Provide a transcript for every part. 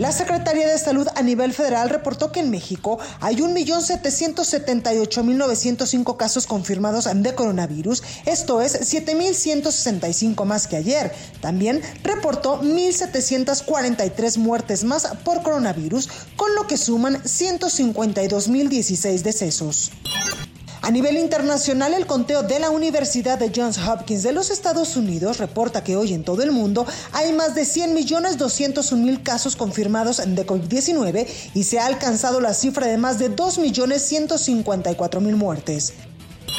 La Secretaría de Salud a nivel federal reportó que en México hay 1.778.905 casos confirmados de coronavirus, esto es 7.165 más que ayer. También reportó 1.743 muertes más por coronavirus, con lo que suman 152.016 decesos. A nivel internacional, el conteo de la Universidad de Johns Hopkins de los Estados Unidos reporta que hoy en todo el mundo hay más de 100.201.000 casos confirmados de COVID-19 y se ha alcanzado la cifra de más de 2.154.000 muertes.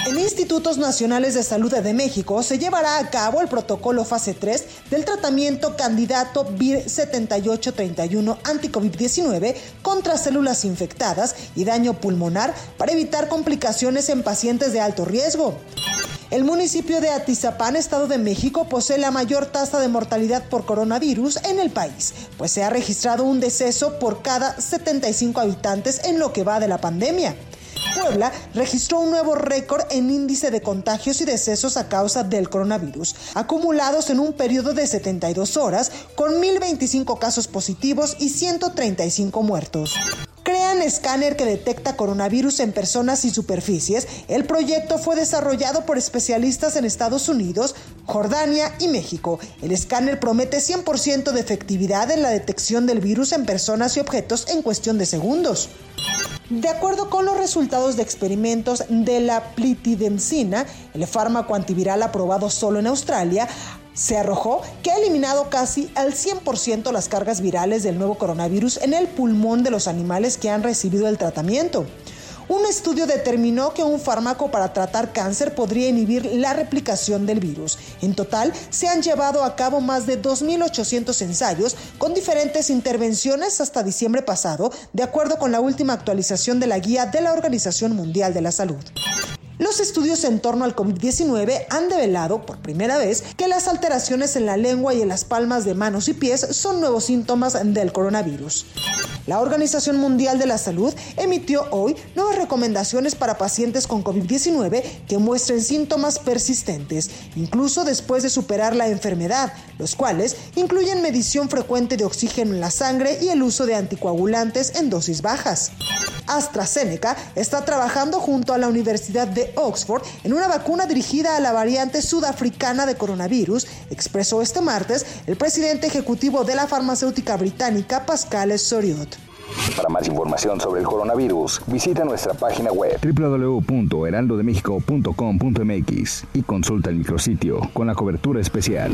En Institutos Nacionales de Salud de México se llevará a cabo el protocolo fase 3 del tratamiento candidato VIR 7831 anti-COVID-19 contra células infectadas y daño pulmonar para evitar complicaciones en pacientes de alto riesgo. El municipio de Atizapán, Estado de México, posee la mayor tasa de mortalidad por coronavirus en el país, pues se ha registrado un deceso por cada 75 habitantes en lo que va de la pandemia. Puebla registró un nuevo récord en índice de contagios y decesos a causa del coronavirus, acumulados en un periodo de 72 horas, con 1.025 casos positivos y 135 muertos. Crean escáner que detecta coronavirus en personas y superficies. El proyecto fue desarrollado por especialistas en Estados Unidos, Jordania y México. El escáner promete 100% de efectividad en la detección del virus en personas y objetos en cuestión de segundos. De acuerdo con los resultados de experimentos de la plitidemcina, el fármaco antiviral aprobado solo en Australia, se arrojó que ha eliminado casi al 100% las cargas virales del nuevo coronavirus en el pulmón de los animales que han recibido el tratamiento. Un estudio determinó que un fármaco para tratar cáncer podría inhibir la replicación del virus. En total, se han llevado a cabo más de 2.800 ensayos con diferentes intervenciones hasta diciembre pasado, de acuerdo con la última actualización de la guía de la Organización Mundial de la Salud. Los estudios en torno al COVID-19 han develado por primera vez que las alteraciones en la lengua y en las palmas de manos y pies son nuevos síntomas del coronavirus. La Organización Mundial de la Salud emitió hoy nuevas recomendaciones para pacientes con COVID-19 que muestren síntomas persistentes, incluso después de superar la enfermedad, los cuales incluyen medición frecuente de oxígeno en la sangre y el uso de anticoagulantes en dosis bajas. AstraZeneca está trabajando junto a la Universidad de Oxford en una vacuna dirigida a la variante sudafricana de coronavirus, expresó este martes el presidente ejecutivo de la farmacéutica británica Pascal Soriot. Para más información sobre el coronavirus, visita nuestra página web www.heraldodemexico.com.mx y consulta el micrositio con la cobertura especial.